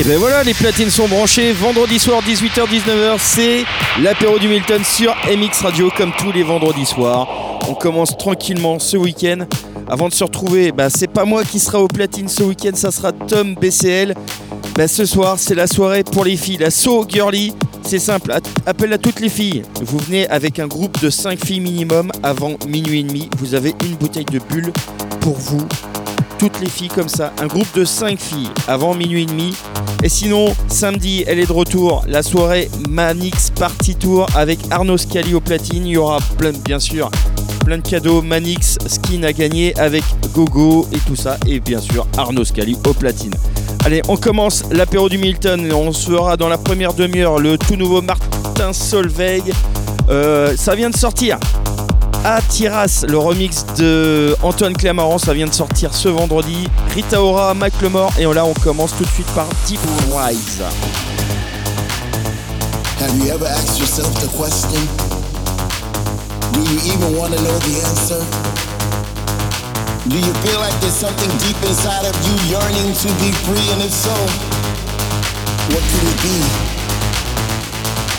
Et ben voilà, les platines sont branchées. Vendredi soir, 18h-19h, c'est l'apéro du Milton sur MX Radio, comme tous les vendredis soirs. On commence tranquillement ce week-end. Avant de se retrouver, bah, c'est pas moi qui sera au platine ce week-end, ça sera Tom BCL. Bah, ce soir, c'est la soirée pour les filles, la So Girly. C'est simple, appel à toutes les filles. Vous venez avec un groupe de 5 filles minimum avant minuit et demi. Vous avez une bouteille de bulle pour vous toutes les filles comme ça. Un groupe de 5 filles avant minuit et demi. Et sinon, samedi, elle est de retour. La soirée Manix Party Tour avec Arnaud Scali au platine. Il y aura plein, bien sûr, plein de cadeaux. Manix skin à gagner avec Gogo et tout ça. Et bien sûr, Arnaud Scali au platine. Allez, on commence l'apéro du Milton. On se fera dans la première demi-heure le tout nouveau Martin Solveig. Euh, ça vient de sortir à Tiras, le remix de Antoine Clamaran, ça vient de sortir ce vendredi. Rita Ora, Mac Lemore, et là on commence tout de suite par Deep Rise. Have you ever asked yourself the question? Do you even want to know the answer? Do you feel like there's something deep inside of you yearning to be free? And if so, what could it be?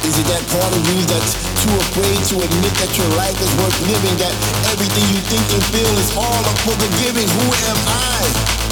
Is it that part of you that's too afraid to admit that your life is worth living, that everything you think and feel is all up for the giving. Who am I?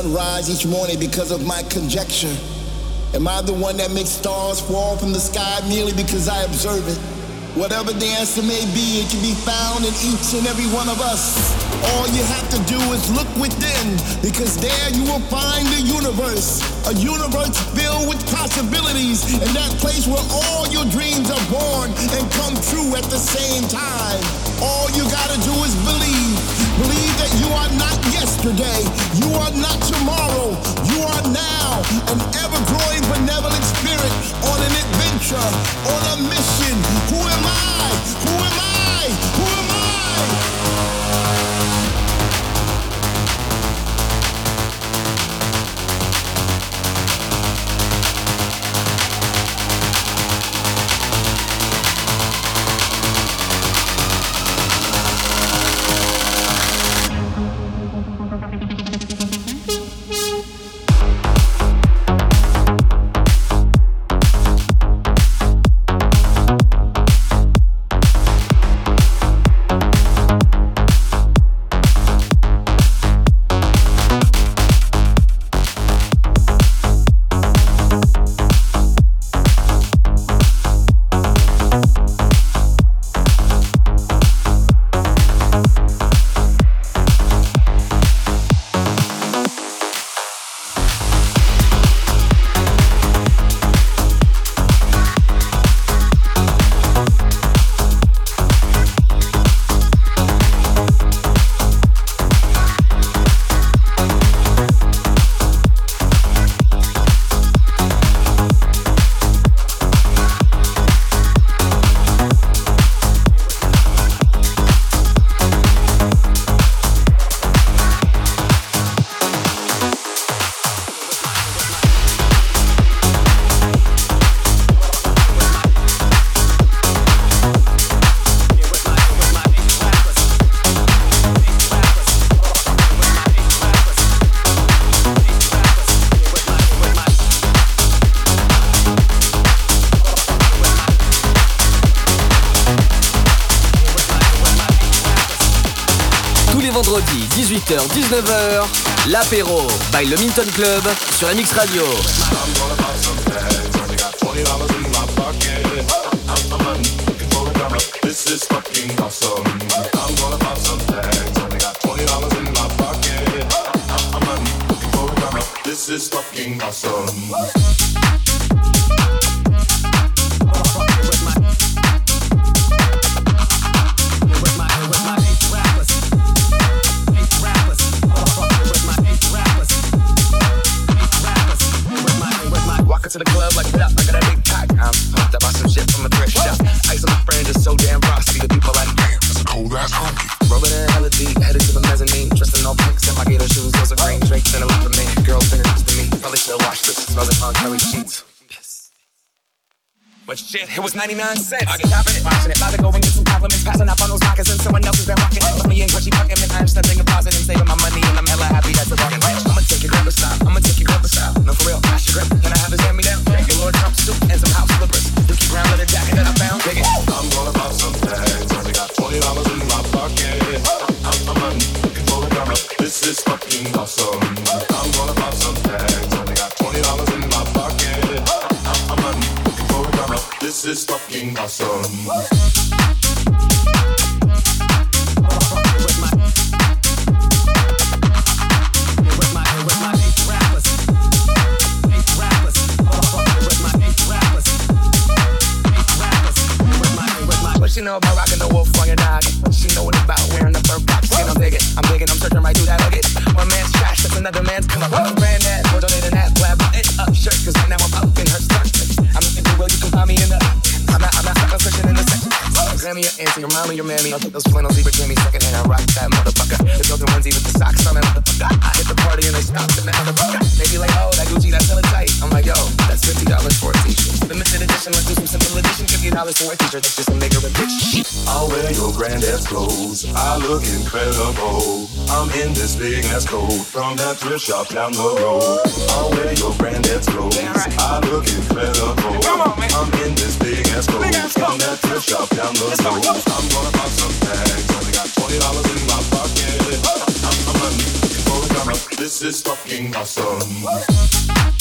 Does sun rise each morning because of my conjecture? Am I the one that makes stars fall from the sky merely because I observe it? Whatever the answer may be, it can be found in each and every one of us. All you have to do is look within, because there you will find the universe. A universe filled with possibilities, and that place where all your dreams are born and come true at the same time. All you gotta do is believe. Believe that yesterday, you are not tomorrow, you are now an ever growing benevolent spirit on an adventure, on a mission. Who am I? Who am I? Who am I? 18h-19h, l'apéro by le Minton Club sur MX Radio. But shit, it was 99 cents. I get chopping it, watching it. About to go and get some compliments. Passing up on those moccasins. Someone else has been rocking it. Put me in Gucci fucking it. I'm a closet and saving my money. And I'm hella happy that's the bargain. I'ma take your grab style. I'ma take your grab style. No, for real, pass your grip. Can I have his hand me down? Thank you, Lord Trump suit and some house slippers. Dookie brown leather jacket that is fucking awesome. Your mama, your mammy. I'll take those flannels, leave it Jimmy second hand. I rock that motherfucker. The building onesie with the socks on that motherfucker. I hit the party and they stop in the motherfucker. They be like, oh, that Gucci, that's hella tight. I'm like, yo, that's fifty dollars for a t-shirt. Limited edition, let's do some simple edition. Fifty dollars for a t-shirt, that's just a nigga and bitch. I'll wear your granddad's clothes. I look incredible. I'm in this big ass coat from that thrift shop down the road. I'll wear your granddad's clothes. I look incredible. Come on, man. I'm in this big ass that thrift shop down the road. I'm gonna pop some tags. Only got twenty dollars in my pocket. I'm, I'm looking for a. This is fucking awesome.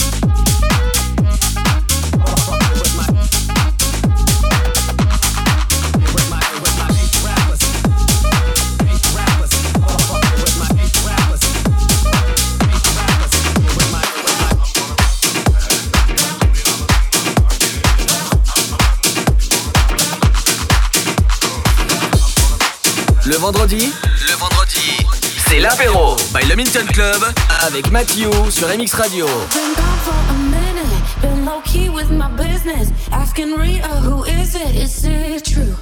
Vendredi, le vendredi, c'est l'apéro by le Minton Club avec Mathieu sur MX Radio. Been gone for a minute, been low key with my business. Asking Rita, who is it? Is it true?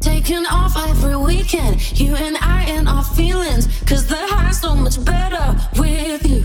Taking off every weekend, you and I and our feelings. Cause the high's so much better with you.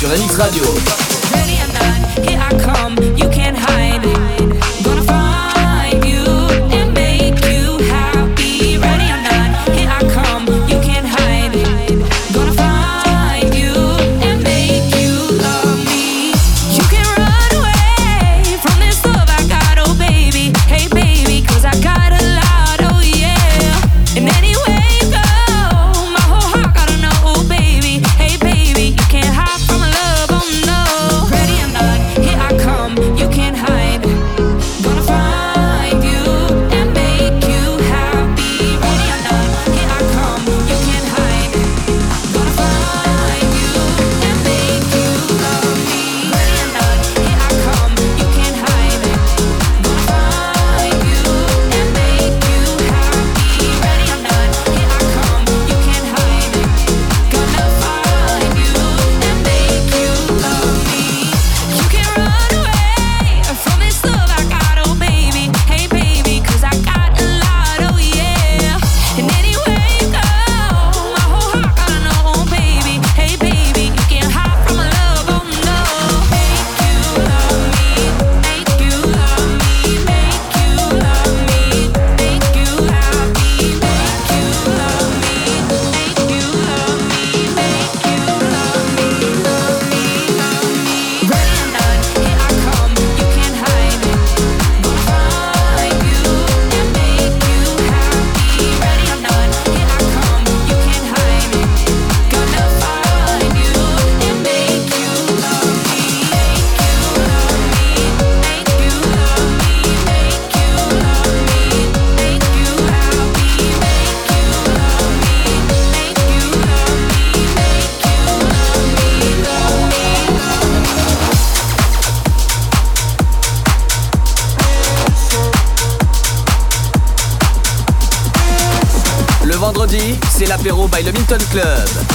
Sur la Nix Radio.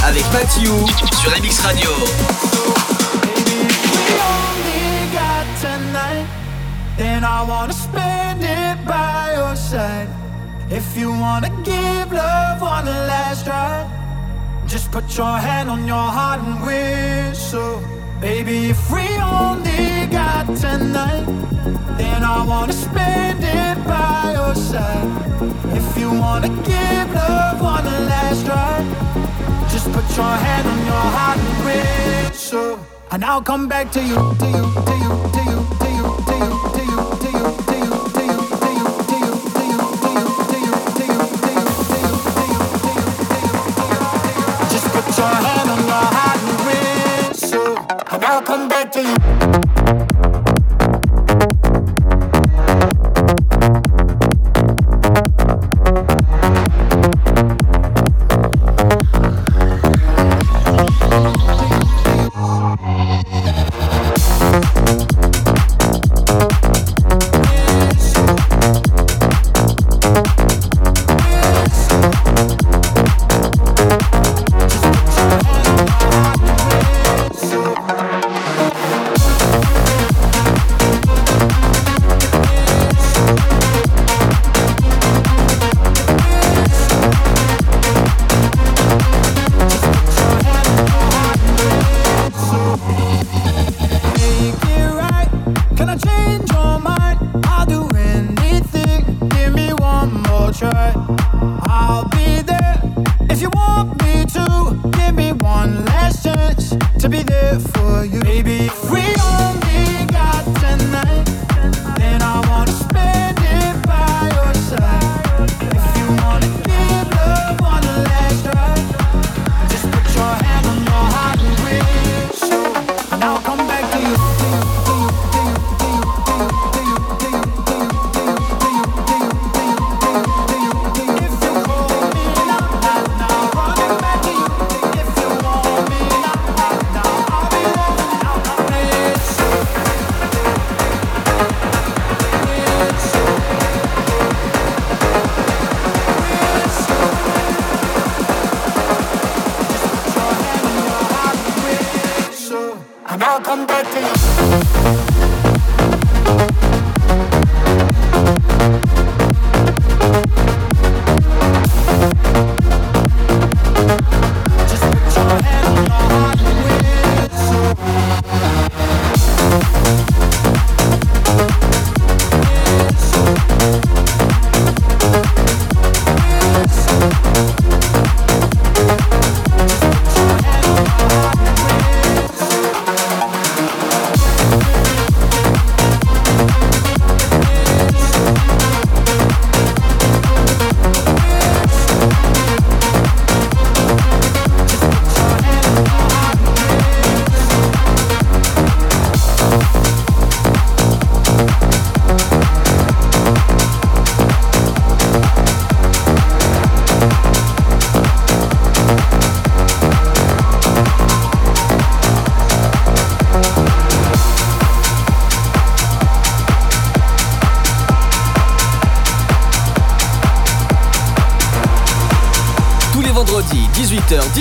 Avec Matthew sur MX Radio. Then I wanna spend it by your side. If you wanna give love one last try, just put your hand on your heart and. Baby, if we only got tonight, then I wanna spend it by your side. If you wanna give love one last try. Just put your hand on your heart and whistle, and I'll come back to you, to you, to you, to you, to you, to you, to you. to be there for you. Baby, we only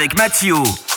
avec Mathieu.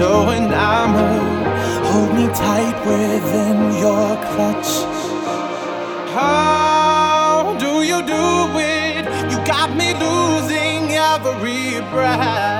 So enamored, hold me tight within your clutch. How do you do it? You got me losing every breath.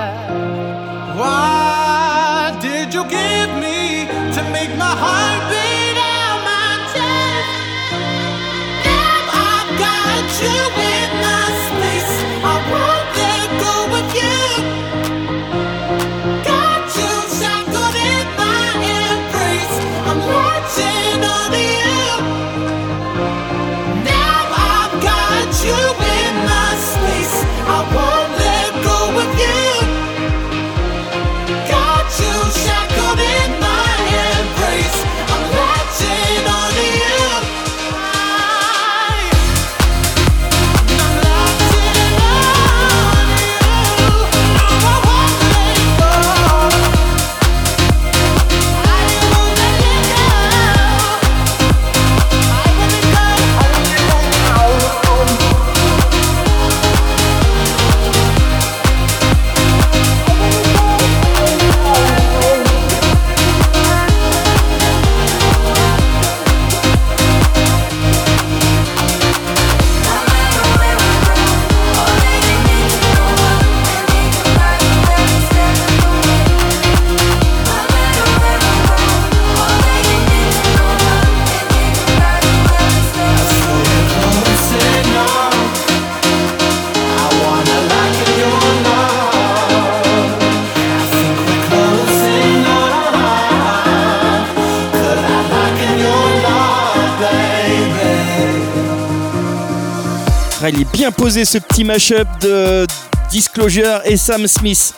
Bien posé ce petit mashup de Disclosure et Sam Smith.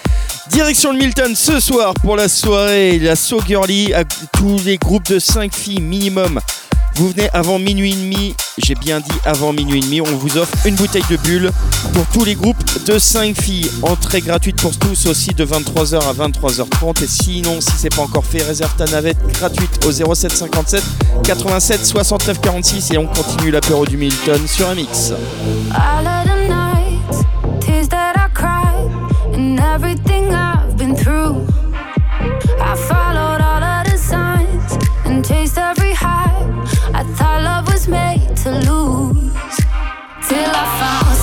Direction le Milton ce soir pour la soirée, la So Girly, à tous les groupes de 5 filles minimum. Vous venez avant minuit et demi, j'ai bien dit avant minuit et demi, on vous offre une bouteille de bulle pour tous les groupes de 5 filles. Entrée gratuite pour tous aussi de 23h à 23h30. Et sinon, si c'est pas encore fait, réserve ta navette gratuite au 07 57 87 69 46 et on continue l'apéro du Milton sur un mix. I followed all of the signs and every high. To lose. Till I found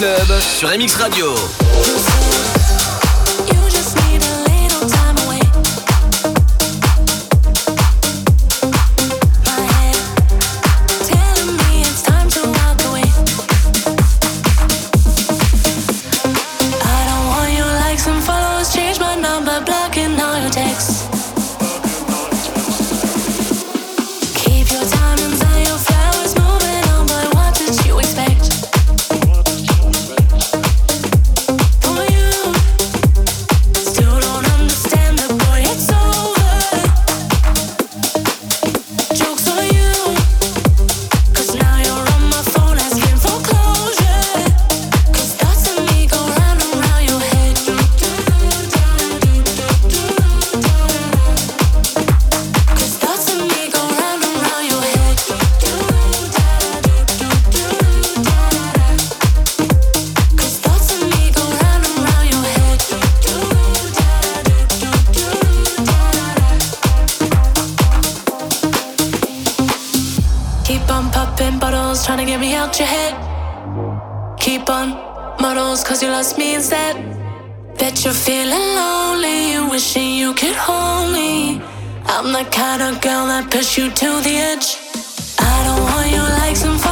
Sur MX Radio. I'm the kind of girl that push you to the edge. I don't want you like some.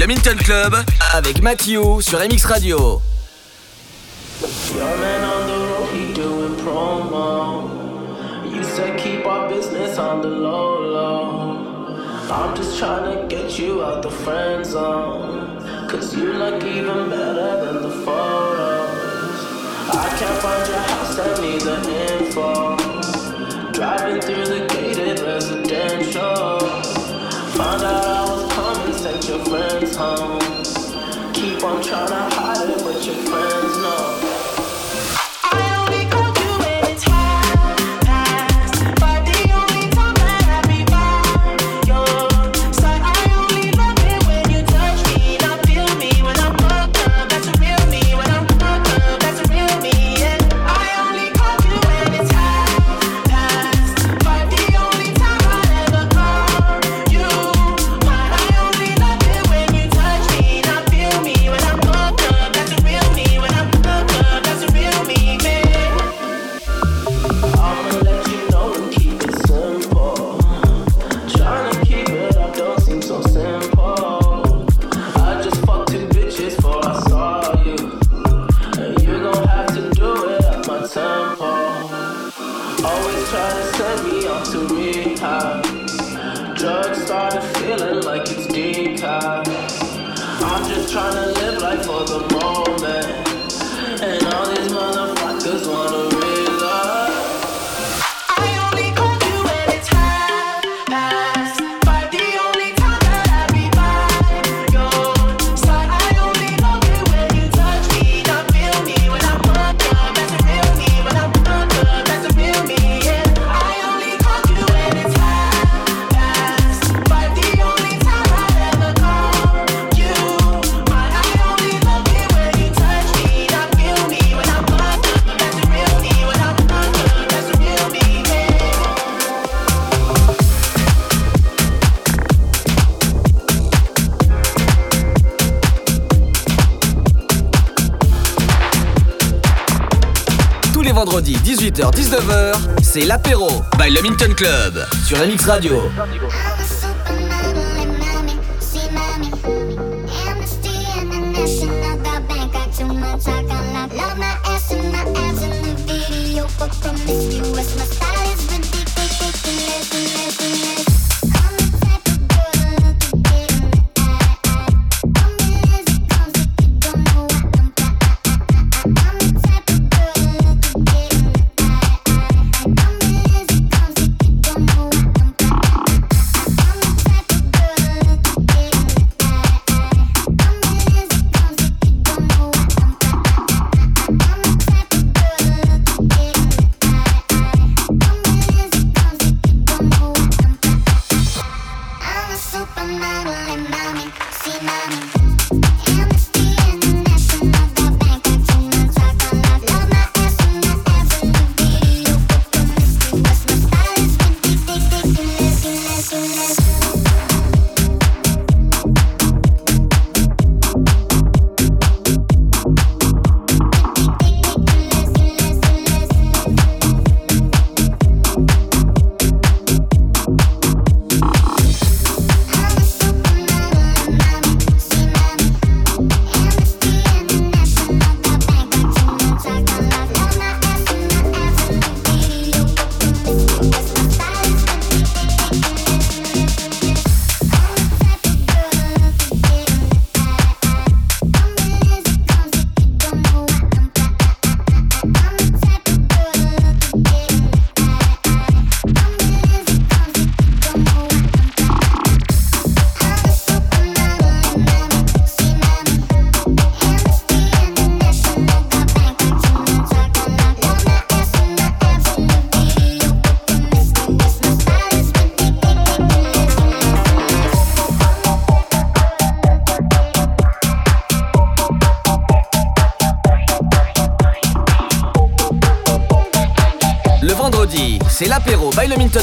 le Minton Club avec Mathieu sur MX Radio. Your man on the road, he doing promo. You said keep our business under low law. I'm just trying to get you out the friend zone. Cause you look even better than the photos. I can't find your house, I need the info. Driving through the gate. at your friend's home. Keep on trying to hide it, but your friends know. 19h c'est l'apéro by le Minton Club sur l'Anix Radio.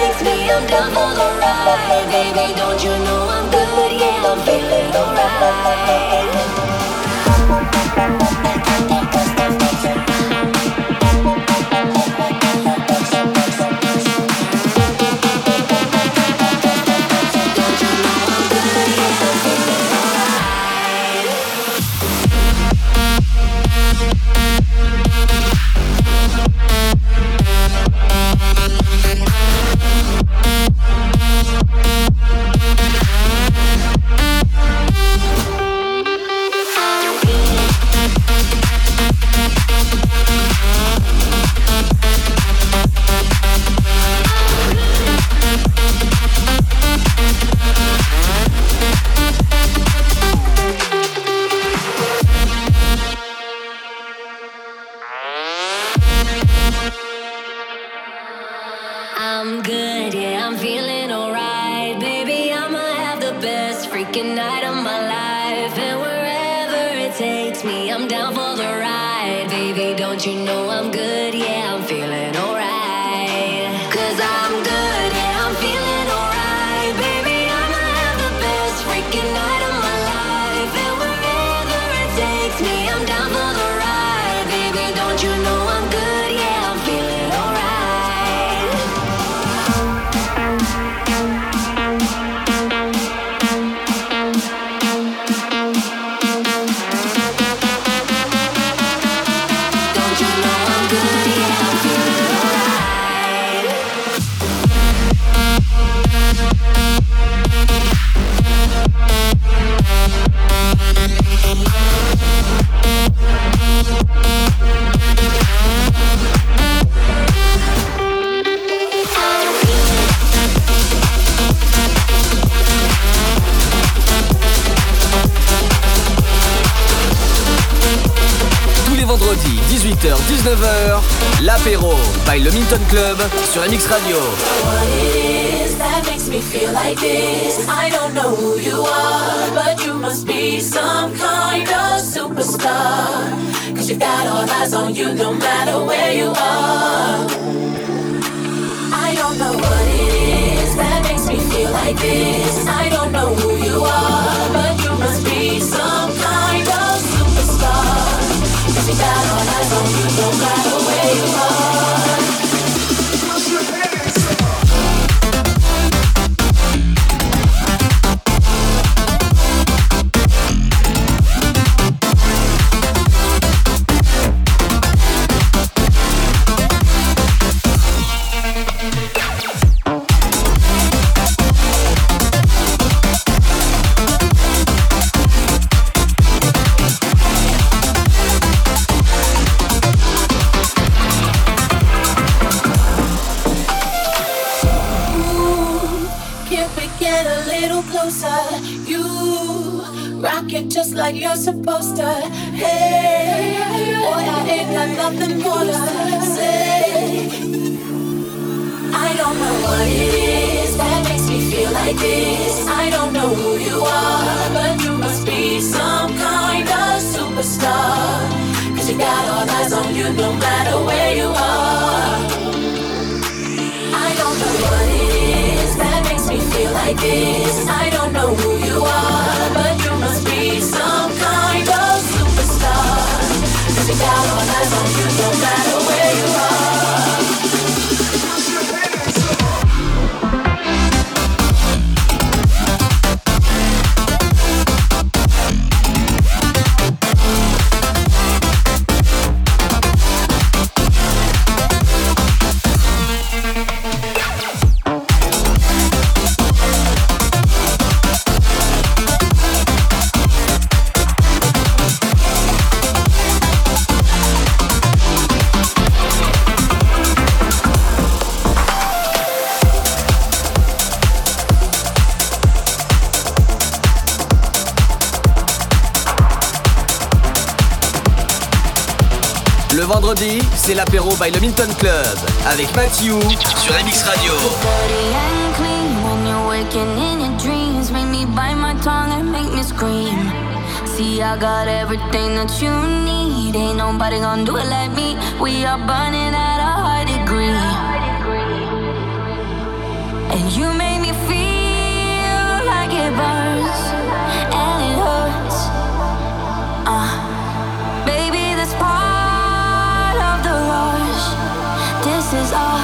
Makes me, I'm down for the ride. Baby, don't you know I'm good? Yeah, I'm feeling alright. sur MX Radio. by le Milton Club avec Matthew sur MX Radio. See, I got everything that you need. Ain't nobody gonna do it like me. We are burning at a high degree. And you make me feel like it burns and it hurts. Uh. was all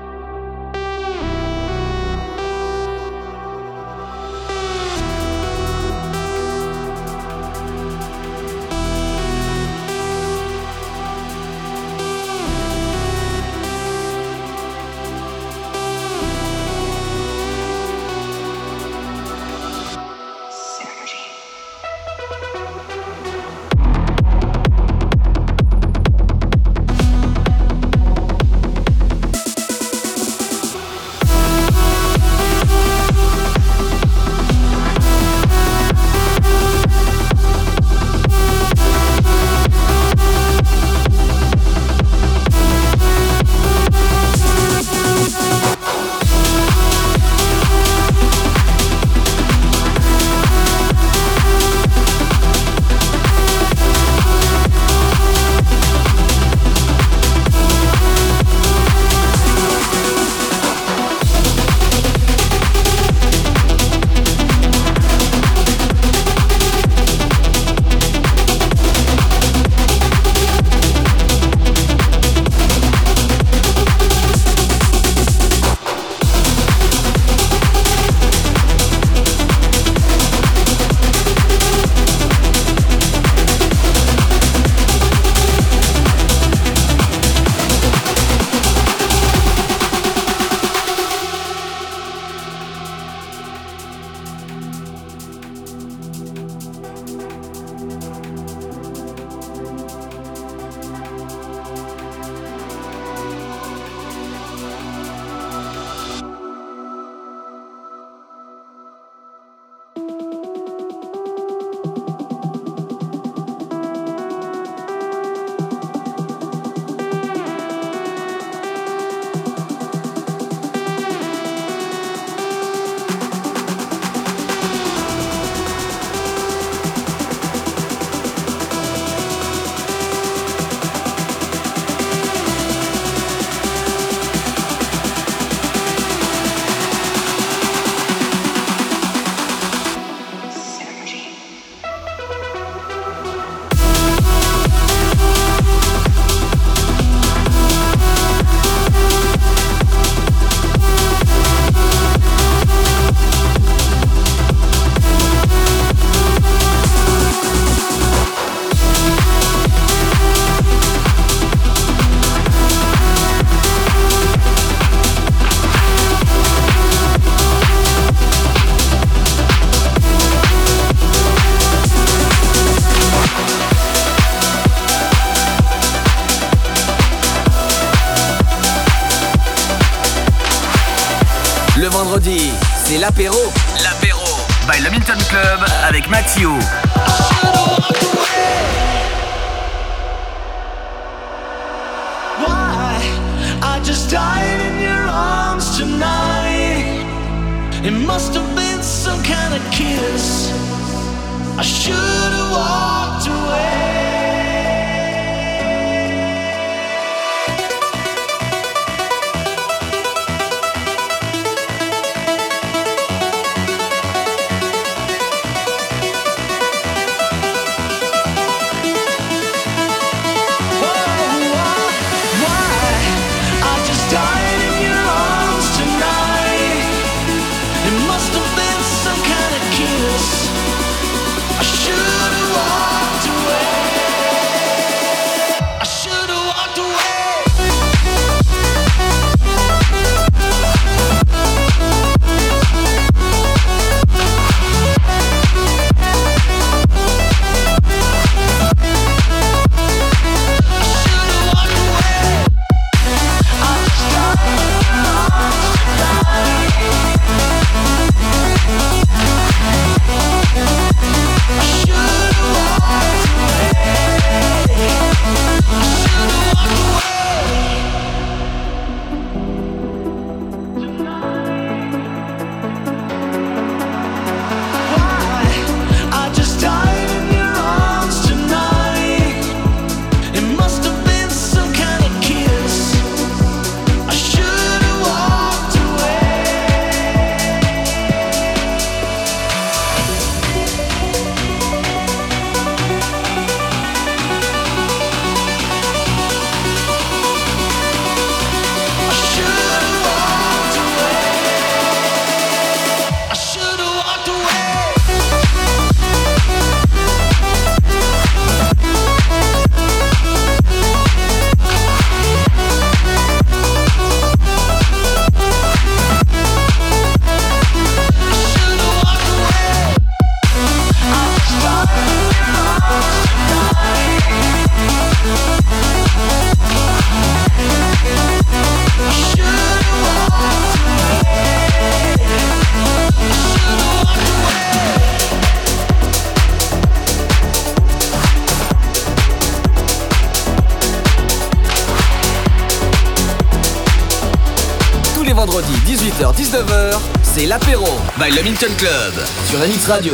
By le Milton Club sur MX Radio.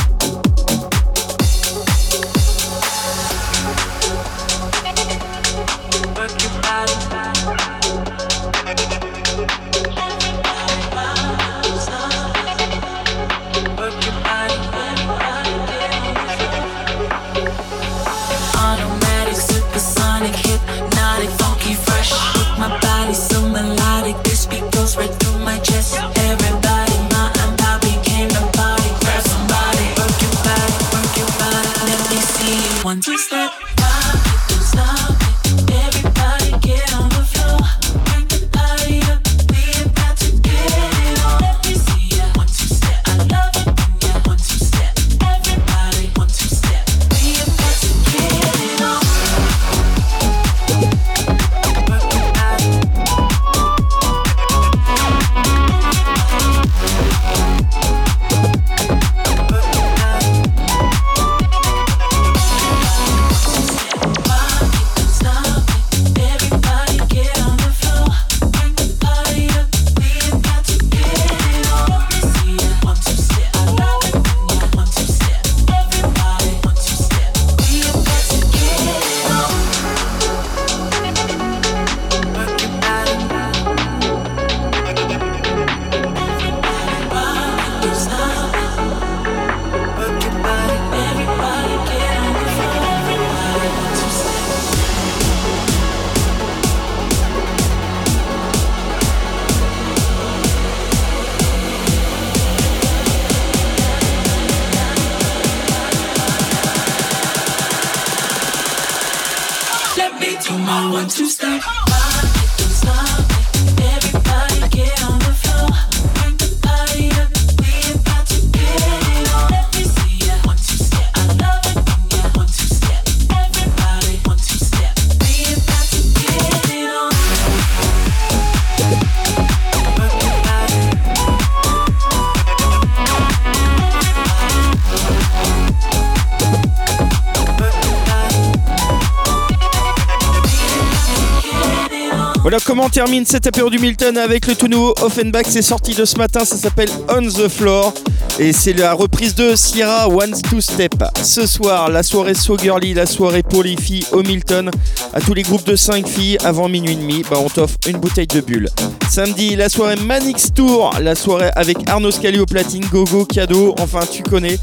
Termine cet apéro du Milton avec le tout nouveau Offenbach. C'est sorti de ce matin, ça s'appelle On the Floor. Et c'est la reprise de Sierra One Two Step. Ce soir, la soirée So Girly, la soirée pour les au Milton. À tous les groupes de 5 filles, avant minuit et demi, bah, on t'offre une bouteille de bulle. Samedi, la soirée Manix Tour, la soirée avec Arnaud Scali au platine, Gogo, cadeau, enfin tu connais.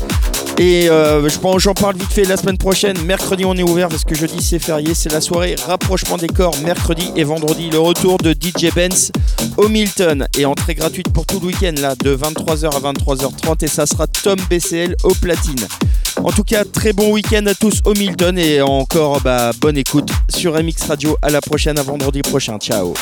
Et euh, j'en parle vite fait la semaine prochaine. Mercredi, on est ouvert parce que jeudi, c'est férié. C'est la soirée rapprochement des corps. Mercredi et vendredi, le retour de DJ Benz au Milton. Et entrée gratuite pour tout le week-end, là, de 23h à 23h30. Et ça sera Tom BCL au platine. En tout cas, très bon week-end à tous au Milton. Et encore, bah, bonne écoute sur MX Radio. À la prochaine, à vendredi prochain. Ciao.